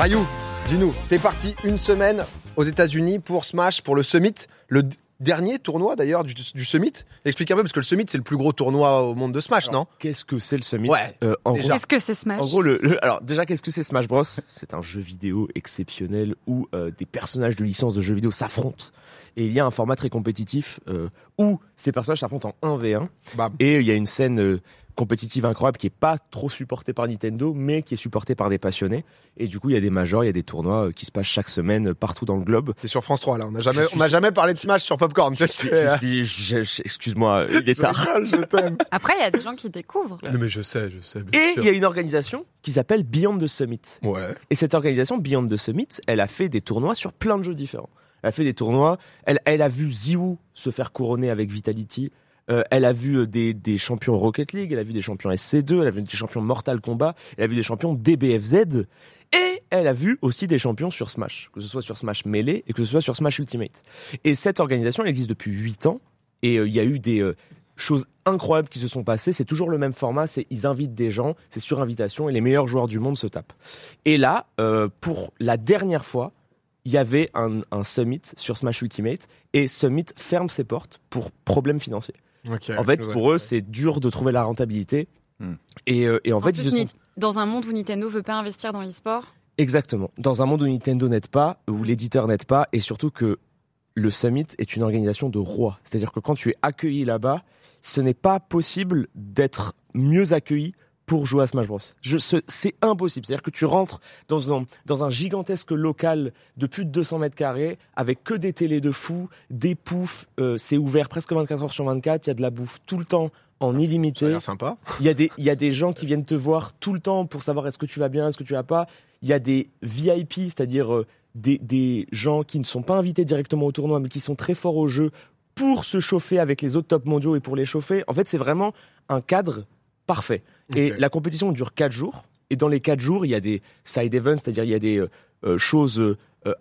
Rayou, dis-nous, t'es parti une semaine aux États-Unis pour Smash, pour le Summit, le dernier tournoi d'ailleurs du, du Summit. Explique un peu, parce que le Summit c'est le plus gros tournoi au monde de Smash, non? Qu'est-ce que c'est le Summit? Ouais, Euh, en, déjà. gros, Qu'est-ce que c'est Smash? en gros, le, le- alors déjà, qu'est-ce que c'est Smash Bros? C'est un jeu vidéo exceptionnel où euh, des personnages de licence de jeux vidéo s'affrontent. Et il y a un format très compétitif euh, où ces personnages s'affrontent en 1v1. Bam. Et il y a une scène euh, compétitive incroyable qui est pas trop supportée par Nintendo, mais qui est supportée par des passionnés. Et du coup, il y a des majors, il y a des tournois euh, qui se passent chaque semaine euh, partout dans le globe. C'est sur France 3 là, on n'a jamais, suis- on n'a jamais parlé de Smash sur Popcorn. Je suis- je suis- je- je- Excuse-moi, il est tard. rigole, je t'aime. Après, il y a des gens qui découvrent. Non mais je sais, je sais. bien Et il y a une organisation qui s'appelle Beyond the Summit. Ouais. Et cette organisation, Beyond the Summit, elle a fait des tournois sur plein de jeux différents. Elle a fait des tournois, elle, elle a vu Ziwu se faire couronner avec Vitality, euh, elle a vu euh, des, champions Rocket League, elle a vu des champions SC2, elle a vu des champions Mortal Kombat, elle a vu des champions DBFZ, et elle a vu aussi des champions sur Smash, que ce soit sur Smash Melee et que ce soit sur Smash Ultimate. Et cette organisation, elle existe depuis 8 ans, et euh, il y a eu des choses incroyables qui se sont passées. C'est toujours le même format, c'est ils invitent des gens, c'est sur invitation, et les meilleurs joueurs du monde se tapent. Et là, pour la dernière fois, il y avait un, un summit sur Smash Ultimate et Summit ferme ses portes pour problèmes financiers. En fait, pour eux, c'est dur de trouver la rentabilité. Hmm. Et, euh, et en, En fait, plus, ils se sont... Dans un monde où Nintendo veut pas investir dans l'e-sport, Exactement. Dans un monde où Nintendo n'aide pas, où l'éditeur n'aide pas, et surtout que le Summit est une organisation de rois. C'est-à-dire que quand tu es accueilli là-bas, ce n'est pas possible d'être mieux accueilli pour jouer à Smash Bros. C'est impossible. C'est-à-dire que tu rentres dans un, dans un gigantesque local de plus de 200 mètres carrés avec que des télés de fou, des poufs, euh, c'est ouvert presque 24 heures sur 24, il y a de la bouffe tout le temps en illimité. sympa. Il y, a des, il y a des gens qui viennent te voir tout le temps pour savoir est-ce que tu vas bien, est-ce que tu vas pas. Il y a des VIP, c'est-à-dire euh, des, des gens qui ne sont pas invités directement au tournoi, mais qui sont très forts au jeu pour se chauffer avec les autres top mondiaux et pour les chauffer. En fait, c'est vraiment un cadre parfait. Et la compétition dure 4 jours. Et dans les 4 jours, il y a des side events, c'est-à-dire il y a des euh, euh, choses euh,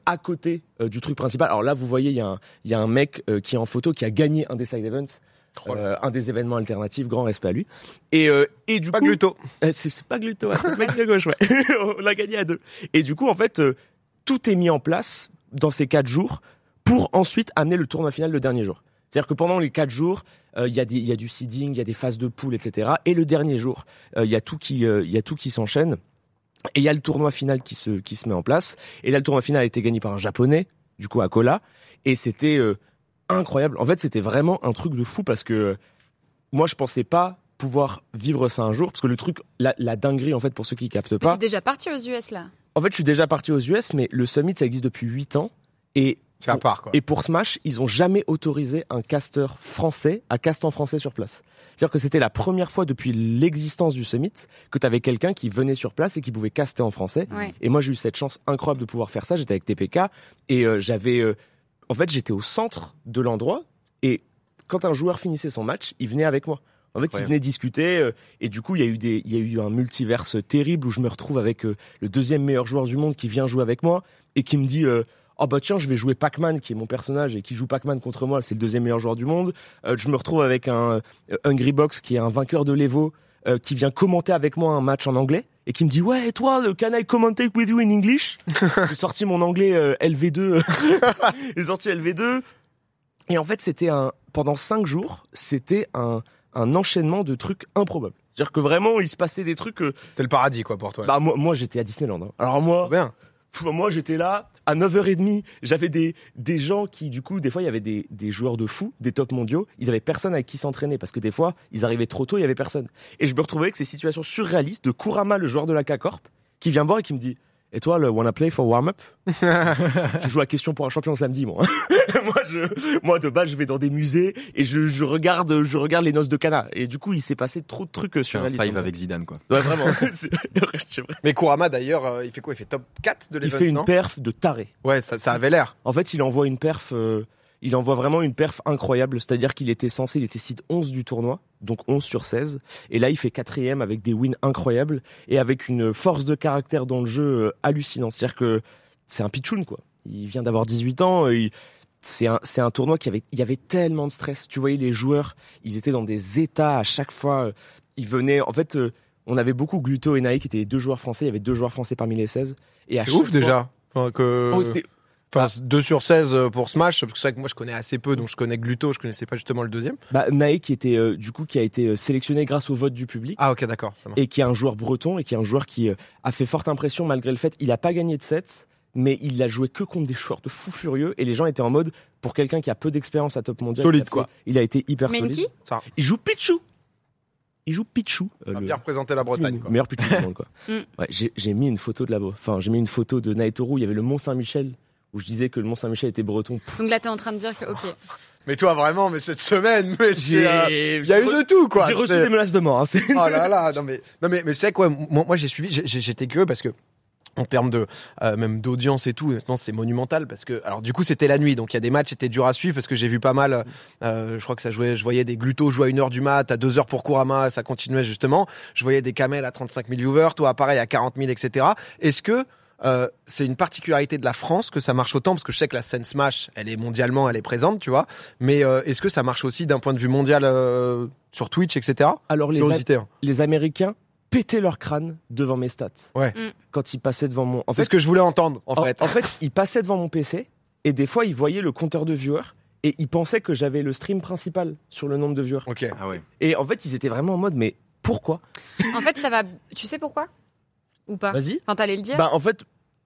à côté euh, du truc principal. Alors là, vous voyez, il y a un, il y a un mec qui est en photo qui a gagné un des side events. Euh, un des événements alternatifs, grand respect à lui. Et, euh, et du Pas coup, Gluto. euh, C'est pas Gluto, hein, c'est le mec de gauche, ouais. On l'a gagné à deux. Et du coup, en fait, tout est mis en place dans ces quatre jours pour ensuite amener le tournoi final le dernier jour. C'est-à-dire que pendant les quatre jours, euh, il y, a y du seeding, il y a des phases de poule, etc. Et le dernier jour, euh, il y a tout qui, euh, il y a tout qui s'enchaîne. Et il y a le tournoi final qui se, qui se met en place. Et là, le tournoi final a été gagné par un japonais, du coup, à Kola. Et c'était incroyable. En fait, c'était vraiment un truc de fou parce que moi, je pensais pas pouvoir vivre ça un jour parce que le truc, la, la dinguerie, en fait, pour ceux qui captent pas. déjà parti aux US là? En fait, je suis déjà parti aux US, mais le Summit, ça existe depuis 8 ans. Et, C'est à part quoi. et pour Smash, ils ont jamais autorisé un caster français à caster en français sur place. C'est-à-dire que c'était la première fois depuis l'existence du Summit que tu avais quelqu'un qui venait sur place et qui pouvait caster en français. Ouais. Et moi, j'ai eu cette chance incroyable de pouvoir faire ça. J'étais avec TPK et euh, j'avais. euh, en fait, j'étais au centre de l'endroit et quand un joueur finissait son match, il venait avec moi. En fait, il Ouais. venait discuter euh, et du coup, il y a eu des, il y a eu un multiverse terrible où je me retrouve avec euh, le deuxième meilleur joueur du monde qui vient jouer avec moi et qui me dit. euh, Oh bah tiens, je vais jouer Pac-Man qui est mon personnage et qui joue Pac-Man contre moi, c'est le deuxième meilleur joueur du monde. Euh, je me retrouve avec un euh, Hungry Box qui est un vainqueur de l'Evo euh, qui vient commenter avec moi un match en anglais et qui me dit ouais et toi le can I commentate with you in English? J'ai sorti mon anglais euh, LV2 j'ai sorti LV2 et en fait c'était un pendant cinq jours c'était un un enchaînement de trucs improbables c'est-à-dire que vraiment il se passait des trucs euh, C'était le paradis quoi pour toi. bah moi moi j'étais à Disneyland hein. alors moi bien. Moi, j'étais là à 9h30. J'avais des, des gens qui, du coup, des fois, il y avait des, joueurs de fou, des top mondiaux. Ils avaient personne avec qui s'entraîner parce que des fois, ils arrivaient trop tôt, il y avait personne. Et je me retrouvais avec ces situations surréalistes de Kurama, le joueur de la K-Corp, qui vient voir et qui me dit Et toi, le wanna play for warm-up Je joue à question pour un champion samedi, moi. moi, je, moi, de base, je vais dans des musées et je, je regarde, je regarde les noces de Cana. Et du coup, il s'est passé trop de trucs euh, C'est un surréalistes. five avec Zidane, quoi. Ouais, vraiment. Vrai. Mais Kurama d'ailleurs, euh, il fait quoi? Il fait top 4 de il l'événement fait une perf de taré. Ouais, ça, ça avait l'air. En fait, il envoie une perf, euh, il envoie vraiment une perf incroyable. C'est-à-dire qu'il était censé, il était seed 11 du tournoi, donc 11 sur 16. Et là, il fait quatrième avec des wins incroyables et avec une force de caractère dans le jeu euh, hallucinante. C'est-à-dire que c'est un pitchoun, quoi. Il vient d'avoir 18 ans. il- C'est un, c'est un tournoi qui avait, il y avait tellement de stress. Tu voyais les joueurs, ils étaient dans des états à chaque fois. euh, Ils venaient, en fait, euh, on avait beaucoup Gluto et Naï qui étaient les deux joueurs français. Il y avait deux joueurs français parmi les 16. Et à C'est chaque ouf fois- déjà. Enfin, que... Oh, Enfin, 2 sur 16 pour Smash, parce que c'est vrai que moi je connais assez peu, donc je connais Gluto, je connaissais pas justement le deuxième. bah, Naï qui était euh, du coup qui a été euh, sélectionné grâce au vote du public. Ah ok d'accord, et qui est un joueur breton et qui est un joueur qui euh, a fait forte impression malgré le fait il a pas gagné de 7 mais il a joué que contre des joueurs de fous furieux et les gens étaient en mode pour quelqu'un qui a peu d'expérience à top mondial Solide, il fait- quoi. il a été hyper Menki solide Ça il joue Pichu il joue Pichu euh, a bien représenté la Bretagne. Quoi. meilleur Pichu du monde quoi Mm. ouais, j'ai mis une photo de la enfin j'ai mis une photo de Naetoru il y avait le Mont Saint-Michel où je disais que le Mont Saint-Michel était breton Pff, Donc là, t'es en train de dire que, ok. Mais toi vraiment, mais cette semaine, mais euh, j'ai il y a eu de tout quoi. j'ai reçu des menaces de mort hein, Oh là là, non mais non mais mais c'est quoi moi, moi j'ai suivi j'ai- j'ai- j'étais curieux parce que en termes de euh, même d'audience et tout maintenant c'est monumental parce que alors du coup c'était la nuit donc il y a des matchs étaient durs à suivre parce que j'ai vu pas mal euh, je crois que ça jouait je voyais des glutos jouer à 1h du mat à 2h pour Kurama ça continuait justement je voyais des camels à 35 000 viewers toi pareil à 40 000 etc est-ce que euh, c'est une particularité de la France que ça marche autant parce que je sais que la scène Smash elle est mondialement elle est présente tu vois mais euh, est-ce que ça marche aussi d'un point de vue mondial euh, sur Twitch etc alors les, hein. les Américains pétaient leur crâne devant mes stats. Ouais. Mm. Quand ils passaient devant mon. En c'est fait, ce que je voulais entendre en en, fait en fait, ils passaient devant mon PC et des fois ils voyaient le compteur de viewers et ils pensaient que j'avais le stream principal sur le nombre de viewers. ok Ah ouais. Et en fait, ils étaient vraiment en mode mais pourquoi? En fait, ça va. Tu sais pourquoi? Ou pas Vas-y. Enfin, t'allais le dire. Bah en fait,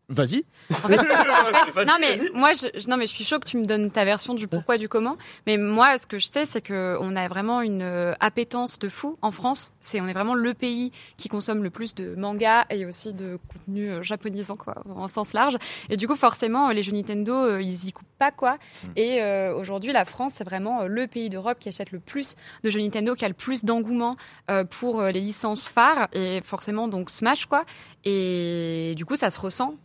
vas-y. En fait, en fait, Vas-y, non mais moi, je, je- non mais je suis chaud que tu me donnes ta version du pourquoi du comment. Mais moi, ce que je sais, c'est que on a vraiment une euh, appétence de fou en France. C'est on est vraiment le pays qui consomme le plus de mangas et aussi de contenu euh, japonisant quoi, en sens large. Et du coup, forcément, les jeux Nintendo, euh, ils y coupent pas quoi. Et euh, aujourd'hui, la France, c'est vraiment euh, le pays d'Europe qui achète le plus de jeux Nintendo, qui a le plus d'engouement euh, pour les licences phares et forcément donc Smash quoi. Et du coup, ça se ressent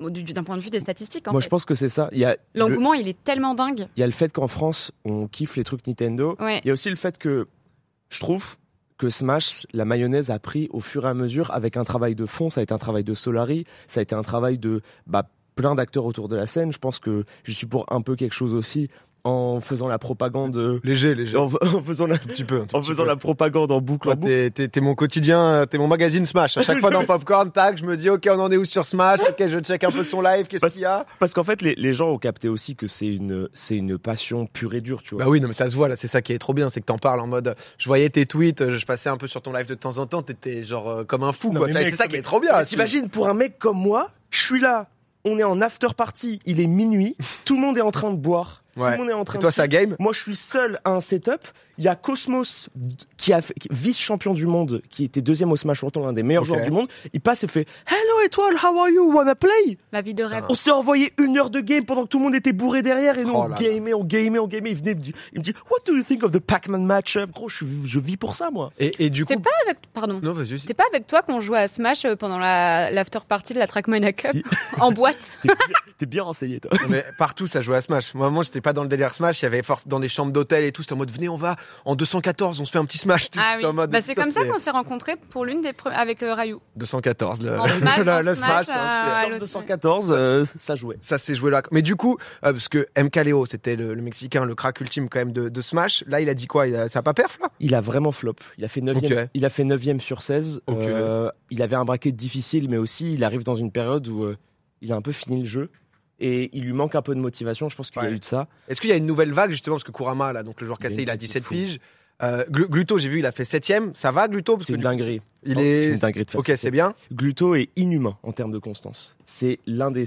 du- d'un point de vue des statistiques. en Moi, fait. je pense que c'est ça. Le, L'engouement, il est tellement dingue. il y a le fait qu'en France, on kiffe les trucs Nintendo. Ouais. Il y a aussi le fait que je trouve que Smash, la mayonnaise a pris au fur et à mesure avec un travail de fond. Ça a été un travail de Solari, ça a été un travail de bah, plein d'acteurs autour de la scène. Je pense que je suis pour un peu quelque chose aussi en faisant la propagande, euh, léger léger en, en faisant la, un petit peu un en faisant peu. la propagande en boucle, en boucle. t'es, mon quotidien, euh, t'es mon magazine Smash. À chaque fois dans Popcorn, tac, je me dis, ok, on en est où sur Smash? Ok, je check un peu son live, qu'est-ce qu'il y a? Parce qu'en fait, les, les gens ont capté aussi que c'est une, c'est une passion pure et dure, tu vois. Bah oui, non, mais ça se voit là, c'est ça qui est trop bien, c'est que t'en parles en mode. Je voyais tes tweets, je passais un peu sur ton live de temps en temps, t'étais genre euh, comme un fou, Non, quoi. c'est ça qui est trop bien. T'imagines, pour un mec comme moi, je suis là, on est en after party, il est minuit, tout le monde est en train de boire, Ouais. tout le monde est en train Et toi, de... ça game Moi, je suis seul à un setup. Il y a Cosmos qui a fait, qui- vice-champion du monde, qui était deuxième au Smash World, l'un des meilleurs joueurs du monde. Il passe et fait Hello étoile, how are you? Wanna play? La vie de rêve. On s'est envoyé une heure de game pendant que tout le monde était bourré derrière et nous Oh on gamait, on gamait, on gamait. Il venait il me dit What do you think of the Pac-Man matchup? Gros, je, je vis pour ça, moi. Et, et du coup. C'est pas avec. Pardon. Non, vas-y. C'était pas avec toi qu'on jouait à Smash euh, pendant la l'after party de la Trackmania Cup Si. en boîte? T'es bien, renseigné, toi. Non, mais partout, ça jouait à Smash. Moi, moi, j'étais pas dans le délire Smash. Il y avait force dans des chambres d'hôtel et tout. C'était en mode, venez, on va en 214, on se fait un petit Smash. Ah oui. en mode, Bah, c'est comme ça qu'on s'est rencontrés pour l'une des avec euh, Ryu. 214, le, En Smash, le- en le Smash, Smash. hein, euh, 214, euh, ça jouait. ça s'est joué là. Mais du coup, euh, parce que MK Leo, c'était le, le Mexicain, le crack ultime quand même de, de Smash. Là, il a dit quoi? Il a, Ça a pas perf là? Il a vraiment flop. Il a fait 9 Ok. il a fait 9 sur 16. Ok. Euh, il avait un bracket difficile, mais aussi il arrive dans une période où euh, il a un peu fini le jeu. Et il lui manque un peu de motivation, je pense qu'il y a eu de ça. Est-ce qu'il y a une nouvelle vague justement parce que Kurama là, donc le joueur cassé, il a vague de 17 fou. piges. Euh, Glu- Gluto, j'ai vu, il a fait 7ème. Ça va Gluto? C'est une coup, dinguerie. Il C'est est. une dinguerie de faire Ok, c'est bien. Gluto est inhumain en termes de constance. C'est l'un des,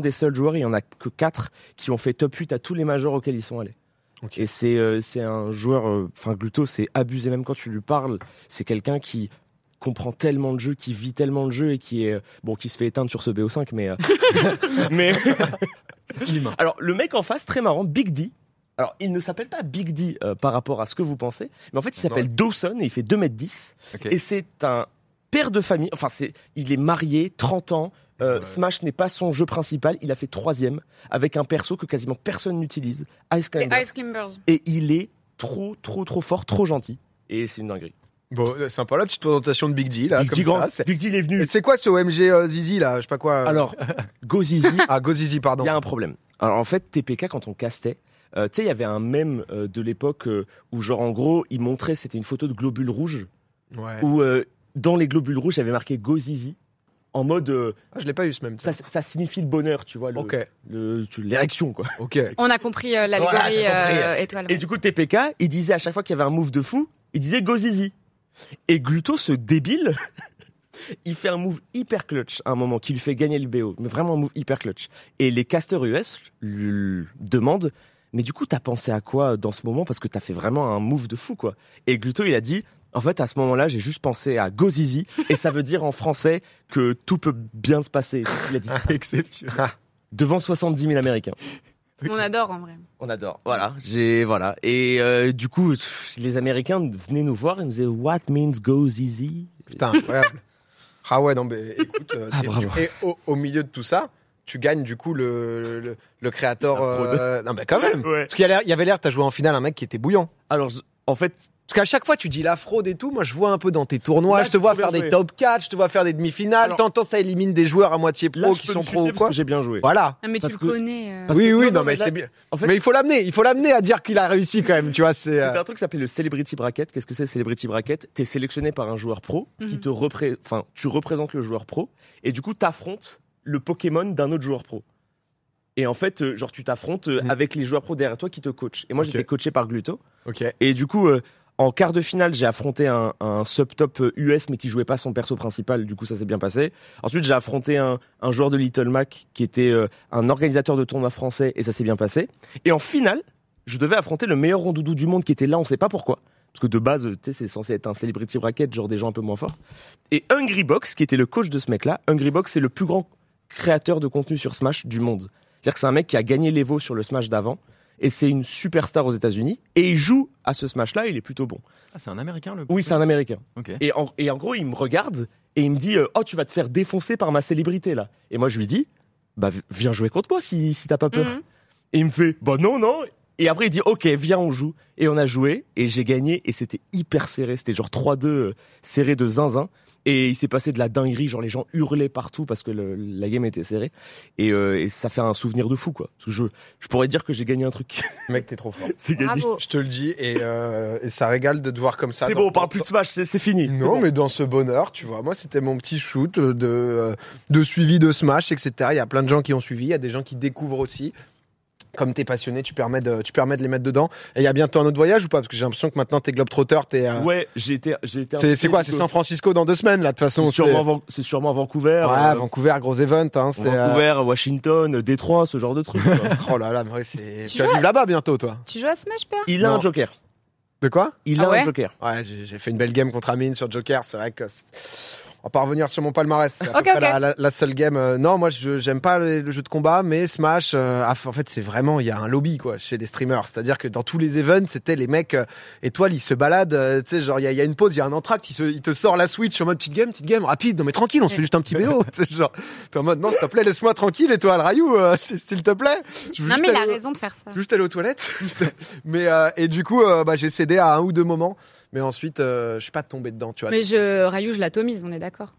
des seuls joueurs, il y en a que 4 qui ont fait top 8 à tous les majors auxquels ils sont allés. Ok. Et c'est, euh, un joueur, euh, enfin Gluto, c'est abusé même quand tu lui parles. C'est quelqu'un qui comprend tellement le jeu, qui vit tellement le jeu et qui est, euh, bon, qui se fait éteindre sur ce BO5, mais, euh, mais, alors le mec en face, très marrant, Big D. Alors, il ne s'appelle pas Big D euh, par rapport à ce que vous pensez, mais en fait, il s'appelle Dawson et il fait 2m10. Ok. Et c'est un père de famille. Enfin, c'est, il est marié, 30 ans. Euh, Ouais. Smash n'est pas son jeu principal. Il a fait troisième avec un perso que quasiment personne n'utilise. Ice Climbers. Et il est trop, trop, trop fort, trop gentil. Et c'est une dinguerie. Bon, euh, sympa la petite présentation de Big D là. Big comme D, grand- ça, c'est- Big D, il est Et venu. c'est quoi ce OMG euh, Zizi là Je sais pas quoi. euh, Alors, Go Zizi, Ah, Go Zizi, pardon. il y a un problème. Alors en fait, TPK, quand on castait, euh, tu sais, il y avait un mème euh, de l'époque euh, où genre en gros, il montrait, c'était une photo de globule rouge Ouais. où euh, dans les globules rouges, j'avais marqué Go Zizi en mode euh, Ah, je l'ai pas eu ce même. ça, ça signifie le bonheur, tu vois, le- Ok, le- tu- l'érection quoi. ok. On a compris euh, l'allégorie Voilà, euh, étoile. Et du coup, TPK, il disait à chaque fois qu'il y avait un move de fou, il disait Go Zizi. Et Gluto, ce débile, il fait un move hyper clutch à un moment qui lui fait gagner le BO, mais vraiment un move hyper clutch. Et les casters US lui demandent mais du coup, t'as pensé à quoi dans ce moment? Parce que t'as fait vraiment un move de fou, quoi. Et Gluto, il a dit, en fait, à ce moment-là, j'ai juste pensé à Go Zizi, et ça veut dire en français que tout peut bien se passer. Qu'il a dit. Exceptionnel. Devant 70 000 Américains. On adore en vrai. On adore. Voilà, j'ai voilà. Et euh, du coup, les Américains venaient nous voir et nous disaient What means go easy? Putain, incroyable. Ah ouais, non, mais écoute, euh, Ah, et, bravo. et au, au milieu de tout ça, tu gagnes du coup le, le, le créateur. Euh, non, mais quand même. Ouais. Parce qu'il y a l'air- il y avait l'air, t'as joué en finale un mec qui était bouillant. Alors, en fait, Parce qu'à chaque fois, tu dis la fraude et tout. Moi, je vois un peu dans tes tournois. Là, je te vois faire des top 4, je te vois faire des demi-finales. Alors- T'entends, ça élimine des joueurs à moitié pro là, qui sont pro ou quoi. j'ai bien joué. Voilà. Ah, mais Parce tu que- le connais. euh. Oui, que- oui, non, mais, mais là- c'est bien. En fait, mais il faut l'amener. Il faut l'amener à dire qu'il a réussi quand même. Tu vois, c'est. euh, c'était un truc qui s'appelait le Celebrity Bracket. Qu'est-ce que c'est Celebrity Bracket? T'es sélectionné par un joueur pro qui Mhm. te représente, enfin, tu représentes le joueur pro et du coup, t'affrontes le Pokémon d'un autre joueur pro. Et en fait, euh, genre, tu t'affrontes euh, Mhm. avec les joueurs pro derrière toi qui te coachent. Et moi, Ok. j'étais coaché par Gluto. Ok. Et du coup, euh, en quart de finale, j'ai affronté un, un sub-top euh, US, mais qui jouait pas son perso principal. Du coup, ça s'est bien passé. Ensuite, j'ai affronté un, un joueur de Little Mac, qui était euh, un organisateur de tournoi français, et ça s'est bien passé. Et en finale, je devais affronter le meilleur rondoudou du monde, qui était là, on sait pas pourquoi. Parce que de base, tu sais, c'est censé être un celebrity bracket, genre des gens un peu moins forts. Et Hungry Box, qui était le coach de ce mec-là, Hungry Box, c'est le plus grand créateur de contenu sur Smash du monde. C'est-à-dire que c'est un mec qui a gagné l'Evo sur le Smash d'avant, et c'est une superstar aux États-Unis, et il joue à ce Smash-là, il est plutôt bon. Ah, c'est un américain le Oui, c'est un Américain. Ok. Et en, et en gros, il me regarde et il me dit euh, Oh, tu vas te faire défoncer par ma célébrité là. Et moi, je lui dis Bah, viens jouer contre moi si, si t'as pas peur. Mhm. Et il me fait Bah, non, non. Et après, il dit Ok, viens, on joue. Et on a joué et j'ai gagné et c'était hyper serré. C'était genre 3-2 euh, serré de zinzin. Et il s'est passé de la dinguerie, genre les gens hurlaient partout parce que le- la game était serrée. Et, euh, et ça fait un souvenir de fou, quoi. Parce que je, je pourrais dire que j'ai gagné un truc. Mec, t'es trop fort. c'est gagné. Bravo. Je te le dis et, euh, et ça régale de te voir comme ça. C'est bon, on parle plus de Smash, c'est c'est fini. Non, bon. mais dans ce bonheur, tu vois, moi, c'était mon petit shoot de, euh, de suivi de Smash, etc. Il y a plein de gens qui ont suivi, il y a des gens qui découvrent aussi. Comme t'es passionné, tu permets, de, tu permets de les mettre dedans. Et il y a bientôt un autre voyage ou pas? Parce que j'ai l'impression que maintenant t'es Globetrotter, t'es. euh, Ouais, j'ai été, j'ai été. c'est, quoi? C'est San Francisco dans deux semaines, là, de toute façon. C'est c'est- sûrement, Van- c'est sûrement Vancouver. Ouais, euh, Vancouver, gros event. Hein, c'est, euh, Vancouver, Washington, Détroit, ce genre de trucs. quoi. Oh là là, mais ouais, c'est... Tu tu vas vivre là-bas bientôt, toi. Tu joues à Smash, père? Il a un joker. De quoi? Il Ah a ouais? Un joker. Ouais, j'ai, j'ai fait une belle game contre Amine sur Joker. C'est vrai que. On va pas revenir sur mon palmarès. C'est à peu Ok, près ok. La, la- la seule game. euh, non, moi, je j'aime pas le, le jeu de combat, mais Smash, euh, ah, en fait, c'est vraiment, il y a un lobby quoi chez les streamers. C'est-à-dire que dans tous les events, c'était les mecs euh, étoiles, ils se baladent. euh, tu sais, genre il y a, y a une pause, il y a un entracte, il, se- il te sort la Switch en mode petite game, petite game, rapide. Non mais tranquille, on se fait juste un petit BO. Tu sais, genre, t'es en mode non, s'il te plaît, laisse-moi tranquille, étoile, Rayou, euh, s'il te plaît. Je Non, mais il a raison de faire ça. juste aller aux toilettes. mais euh, et du coup, bah, j'ai cédé à un ou deux moments, mais ensuite, euh, je suis pas tombé dedans, tu vois. Mais je, Rayou, je l'atomise, on est d'accord.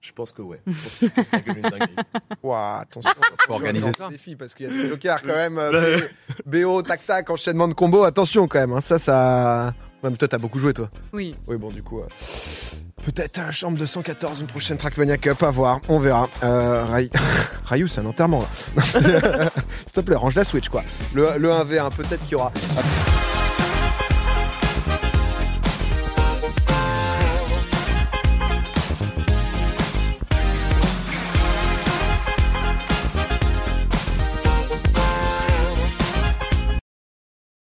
Je pense que ouais. Je pense que c'est comme une dinguerie. Ouah, attention, Faut organiser ça. Défi parce qu'il y a des jokers quand même. euh, BO, tac tac, enchaînement de combos. Attention quand même. hein, ça, ça. Même toi, t'as beaucoup joué, toi. Oui. Oui, bon, du coup. euh, Peut-être euh, chambre 214, une prochaine Trackmania Cup, à voir, on verra. Euh, Ray... Rayou, c'est un enterrement là. S'il te plaît, range la Switch quoi. Le, le 1v1, peut-être qu'il y aura.